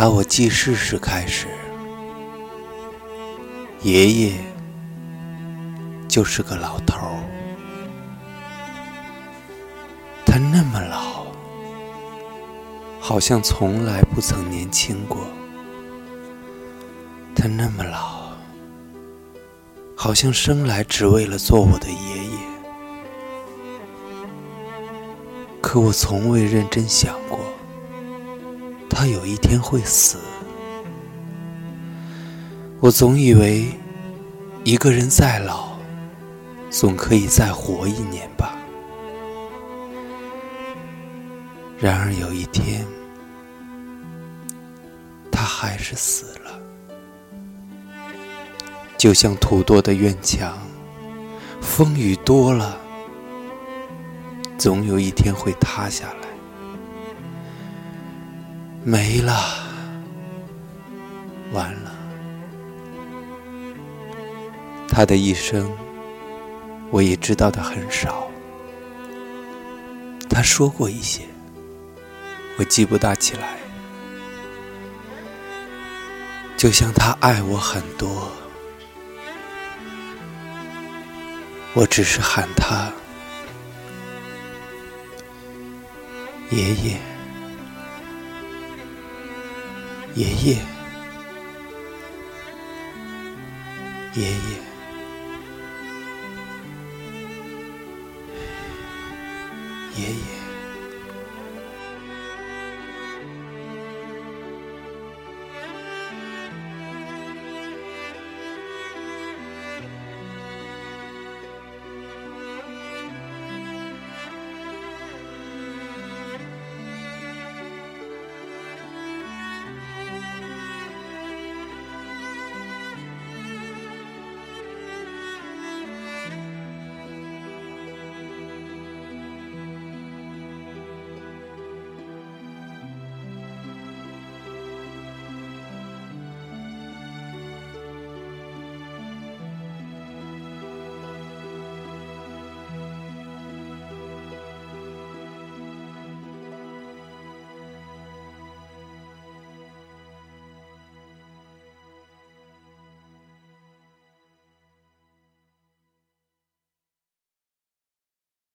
打我记事时开始，爷爷就是个老头儿。他那么老，好像从来不曾年轻过。他那么老，好像生来只为了做我的爷爷。可我从未认真想。他有一天会死，我总以为一个人再老，总可以再活一年吧。然而有一天，他还是死了，就像土垛的院墙，风雨多了，总有一天会塌下来。没了，完了。他的一生，我也知道的很少。他说过一些，我记不大起来。就像他爱我很多，我只是喊他爷爷。爷爷，爷爷，爷爷。